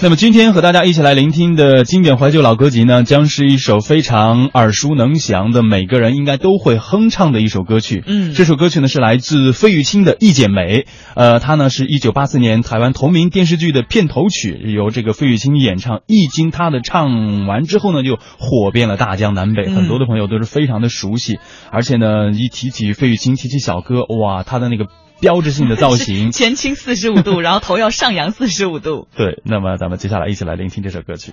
那么今天和大家一起来聆听的经典怀旧老歌集呢，将是一首非常耳熟能详的，每个人应该都会哼唱的一首歌曲。嗯这首歌曲呢是来自费玉清的《一剪梅》，呃，它呢是一九八四年台湾同名电视剧的片头曲，由这个费玉清演唱。一经他的唱完之后呢，就火遍了大江南北，嗯很多的朋友都是非常的熟悉。而且呢，一提起费玉清，提起小哥，哇，他的那个标志性的造型，前倾四十五度，然后头要上扬四十五度。对，那么咱们接下来一起来聆听这首歌曲。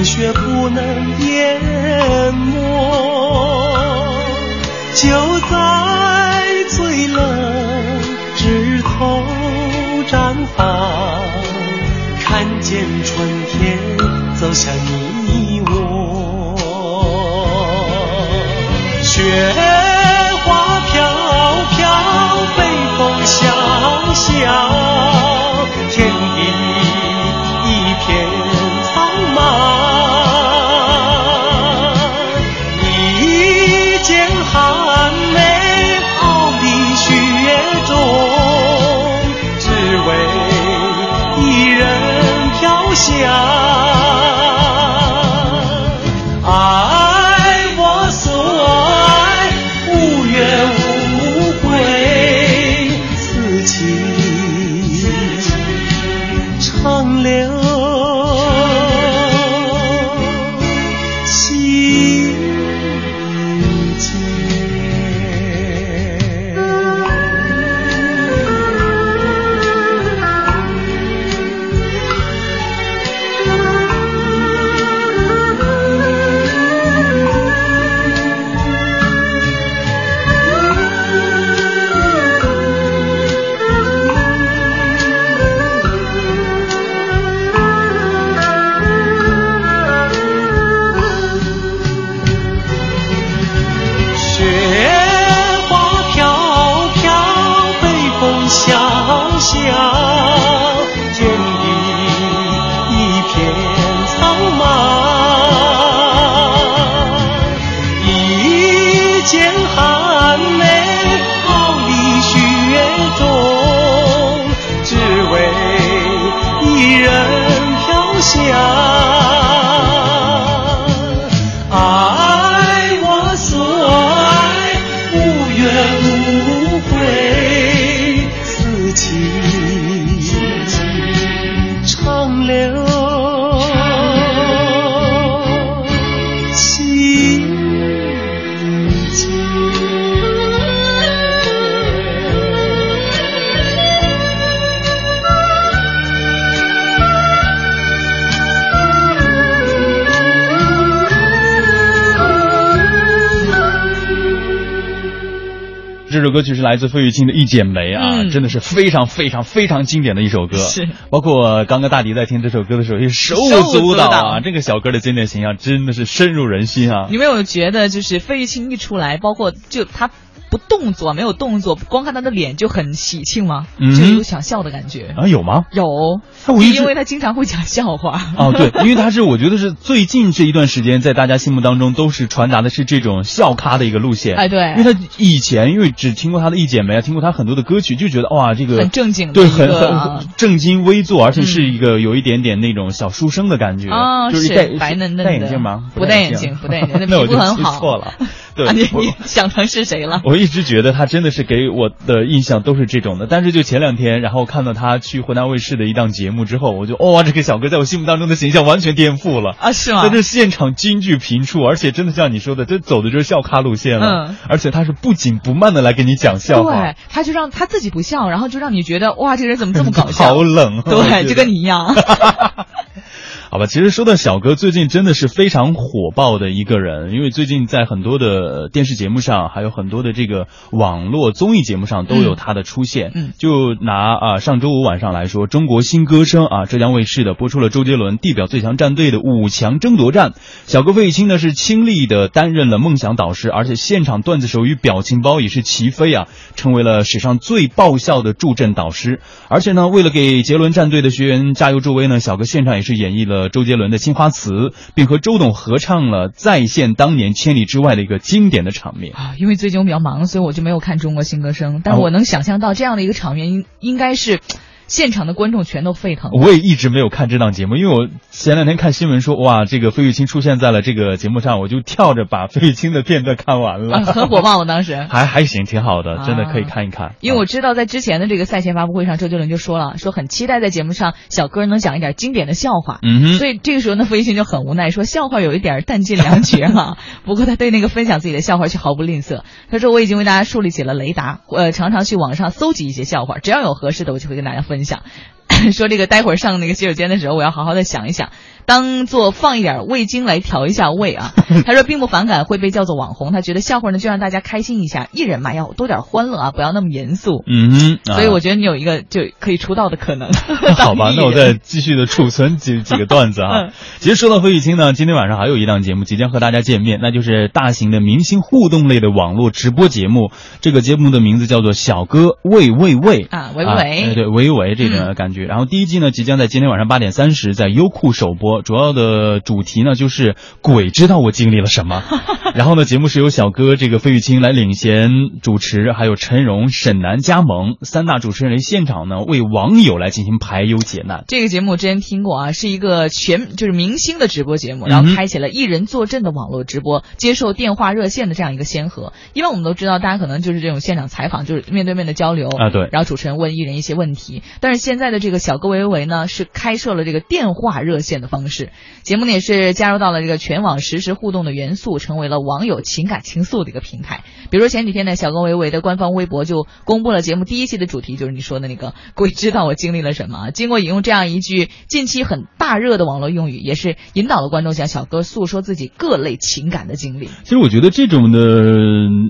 冰雪不能淹没，就在最冷枝头绽放，看见春天走向你我。雪这首歌曲是来自费玉清的《一剪梅》啊，嗯真的是非常非常非常经典的一首歌。是，包括刚刚大迪在听这首歌的时候，也手舞手舞足蹈啊。这个小哥的经典形象真的是深入人心啊。你没有觉得就是费玉清一出来，包括就他不动作，没有动作，光看他的脸就很喜庆吗？嗯就有想笑的感觉。啊，有吗？有，因为他经常会讲笑话。哦，对，因为他是我觉得是最近这一段时间在大家心目当中都是传达的是这种笑咖的一个路线。哎对因为他以前因为只听过他的《一剪梅》啊，听过他很多的歌曲，就觉得哇，这个很正经的对，很很正襟危坐，而且是一个有一点点那种小书生的感觉。哦就是白嫩嫩的戴眼镜吗？不戴眼镜不戴眼镜那 那我就皮肤很好记错了。对啊、你你想成是谁了？我一直觉得他真的是给我的印象都是这种的，但是就前两天，然后看到他去湖南卫视的一档节目之后，我就哇、这个小哥在我心目当中的形象完全颠覆了。啊，是吗？在这现场京剧频出，而且真的像你说的，这走的就是笑咖路线了。嗯而且他是不紧不慢的来给你讲笑话对，，他就让他自己不笑，然后就让你觉得哇，这个人怎么这么搞笑？好冷啊。对，就跟你一样。其实说到小哥，最近真的是非常火爆的一个人，因为最近在很多的电视节目上，还有很多的这个网络综艺节目上都有他的出现。嗯就拿啊上周五晚上来说，《中国新歌声》啊浙江卫视的播出了周杰伦地表最强战队的五强争夺战，小哥费玉清呢是亲力的担任了梦想导师，而且现场段子手与表情包也是齐飞啊，成为了史上最爆笑的助阵导师。而且呢，为了给杰伦战队的学员加油助威呢，小哥现场也是演绎了周杰伦的《青花瓷》，并和周董合唱了再现当年千里之外的一个经典的场面。啊，因为最近我比较忙，所以我就没有看《中国新歌声》，但我能想象到这样的一个场面，应应该是现场的观众全都沸腾。我也一直没有看这档节目，因为我前两天看新闻说，哇，这个费玉清出现在了这个节目上，我就跳着把费玉清的片段看完了，啊，很火爆，我当时。还还行，挺好的，真的可以啊看一看。因为我知道，在之前的这个赛前发布会上，周杰伦就说了，说很期待在节目上小哥能讲一点经典的笑话。嗯哼，所以这个时候呢，费玉清就很无奈，说笑话有一点弹尽粮绝哈、不过他对那个分享自己的笑话却毫不吝啬。他说我已经为大家树立起了雷达，呃，常常去网上搜集一些笑话，只要有合适的，我就会跟大家分享。你想 说这个待会儿上那个洗手间的时候，我要好好的想一想，当做放一点味精来调一下味啊。他说并不反感会被叫做网红，他觉得笑话呢就让大家开心一下，艺人嘛要多点欢乐啊，不要那么严肃。嗯所以我觉得你有一个就可以出道的可能。好吧，那我再继续的储存几几个段子啊嗯。其实说到费玉清呢，今天晚上还有一档节目即将和大家见面，那就是大型的明星互动类的网络直播节目。这个节目的名字叫做《小哥喂喂喂》啊喂喂喂哎对，喂喂这种感觉。然后第一季呢，即将在今天晚上八点三十在优酷首播，主要的主题呢就是鬼知道我经历了什么。然后呢，节目是由小哥这个费玉清来领衔主持，还有陈荣、沈南加盟三大主持人现场呢为网友来进行排忧解难。这个节目我之前听过啊，是一个全就是明星的直播节目，然后开启了艺人坐镇的网络直播，接受电话热线的这样一个先河。因为我们都知道，大家可能就是这种现场采访，就是面对面的交流啊对然后主持人问艺人一些问题。但是现在的这个小哥维维呢，是开设了这个电话热线的方式，节目呢也是加入到了这个全网实时互动的元素，成为了网友情感倾诉的一个平台。比如说前几天呢，小哥维维的官方微博就公布了节目第一期的主题，就是你说的那个“鬼知道我经历了什么”。经过引用这样一句近期很大热的网络用语，也是引导了观众向小哥诉说自己各类情感的经历。其实我觉得这种的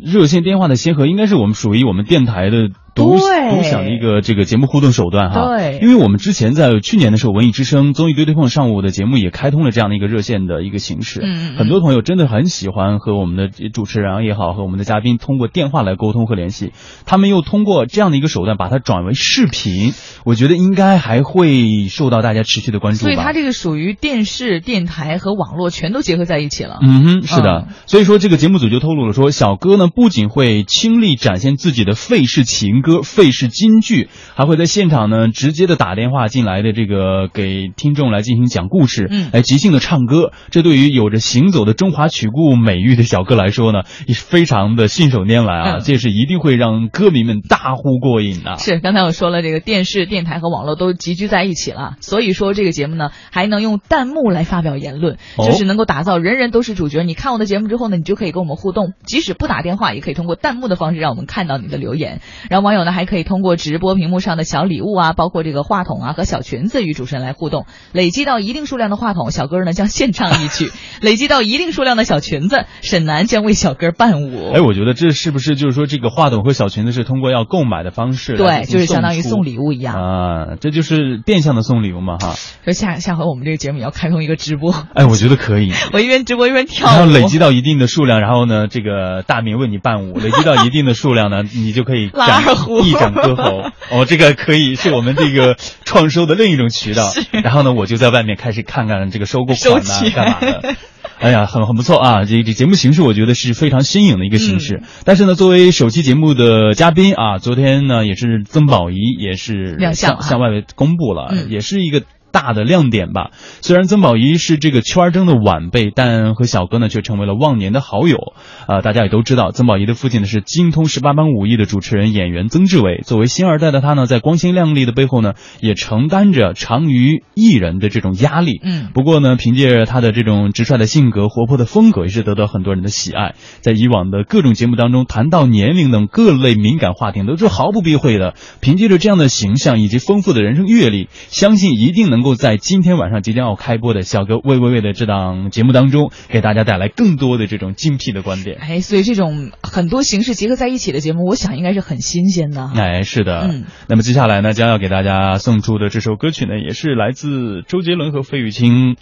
热线电话的先河，应该是我们属于我们电台的独对独享的一个这个节目互动手段哈。对因为我们之前在去年的时候，文艺之声综艺对对碰上午的节目也开通了这样的一个热线的一个形式。嗯很多朋友真的很喜欢和我们的主持人也好，和我们的嘉宾通过电话来沟通和联系。他们又通过这样的一个手段把它转为视频，我觉得应该还会受到大家持续的关注吧。所以它这个属于电视、电台和网络全都结合在一起了。嗯哼，是的。嗯所以说，这个节目组就透露了说，小哥呢不仅会倾力展现自己的费氏情歌、费氏金句，还会在现场呢直接的打电话进来的这个给听众来进行讲故事，嗯来即兴的唱歌。这对于有着行走的中华曲库美誉的小哥来说呢，也是非常的信手拈来啊，嗯 这是一定会让歌迷们大呼过瘾的。是，刚才我说了，这个电视、电台和网络都集聚在一起了，所以说这个节目呢，还能用弹幕来发表言论，哦就是能够打造人人都是主角。你看我的节目之后呢，你就可以跟我们互动，即使不打电话，也可以通过弹幕的方式让我们看到你的留言。然后网友呢，还可以通过直播屏幕上的小礼物啊，包括这个话筒啊和小裙子与主持人来互动。累积到一定数量的话筒，小哥呢将献唱一曲；累积到一定数量的小裙子，沈南将为小哥伴舞。哎，我觉得这是不是就是说，这个话筒和小裙子是通过要购买的方式对，就是相当于送礼物一样。啊，这就是变相的送礼物嘛哈。说下下回我们这个节目也要开通一个直播，哎，我觉得可以。我一边直播一边跳然后，累积到一定的数量，然后呢，这个大明为你伴舞；累积到一定的数量呢，你就可以拉 展二胡 一展歌喉。哦，这个可以是我们这个创收的另一种渠道。然后呢，我就在外面开始看看这个收购款呐、干嘛的。哎呀，很很不错啊！这这节目形式我觉得是非常新颖的一个形式。嗯但是呢，作为首期节目的嘉宾啊，昨天呢也是曾宝仪也是亮相啊向向外公布了，嗯也是一个大的亮点吧。虽然曾宝仪是这个圈儿中的晚辈，但和小哥呢却成为了忘年的好友。啊，大家也都知道，曾宝仪的父亲呢是精通十八般武艺的主持人、演员曾志伟。作为新二代的他呢，在光鲜亮丽的背后呢，也承担着长于艺人的这种压力。嗯，不过呢，凭借他的这种直率的性格、活泼的风格，也是得到很多人的喜爱。在以往的各种节目当中，谈到年龄等各类敏感话题，都是毫不避讳的。凭借着这样的形象以及丰富的人生阅历，相信一定能够在今天晚上即将要开播的小哥喂喂喂的这档节目当中，给大家带来更多的这种精辟的观点。哎，所以这种很多形式结合在一起的节目，我想应该是很新鲜的。哎，是的。嗯，那么接下来呢，将要给大家送出的这首歌曲呢，也是来自周杰伦和费玉清，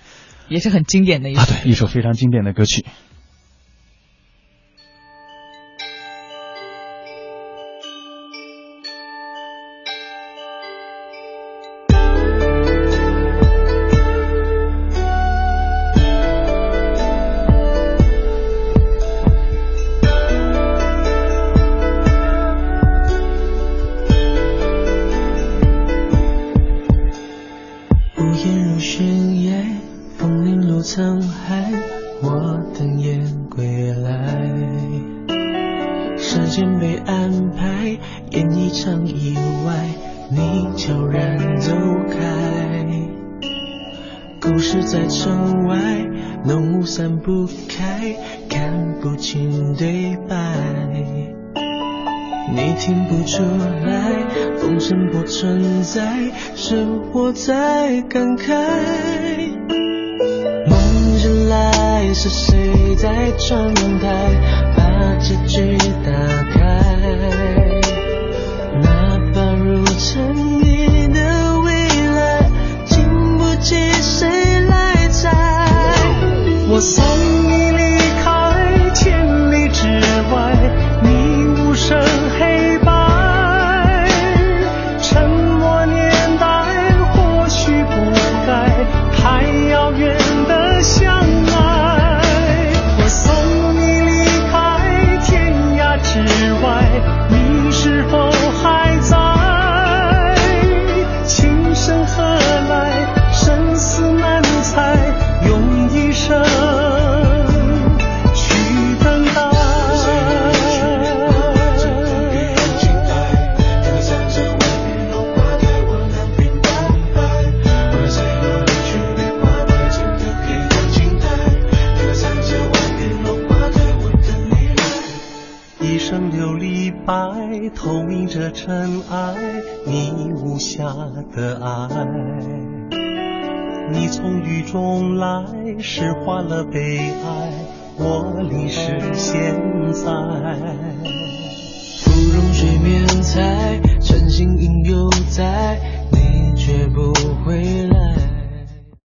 也是很经典的一首。啊，对，一首非常经典的歌曲。无言如悬崖，风铃落沧海，我等雁归来。时间被安排，演一场意外，你悄然走开。故事在城外，浓雾散不开，看不清对白。你听不出来，风声不存在，是我在感慨。梦醒来，是谁在窗台把结局打开？哪怕如尘你的未来，经不起谁来猜。我一生琉璃白，透明着尘埃，你无瑕的爱。你从雨中来，诗化了悲哀，我淋湿现在。芙蓉水面采，晨星影犹在，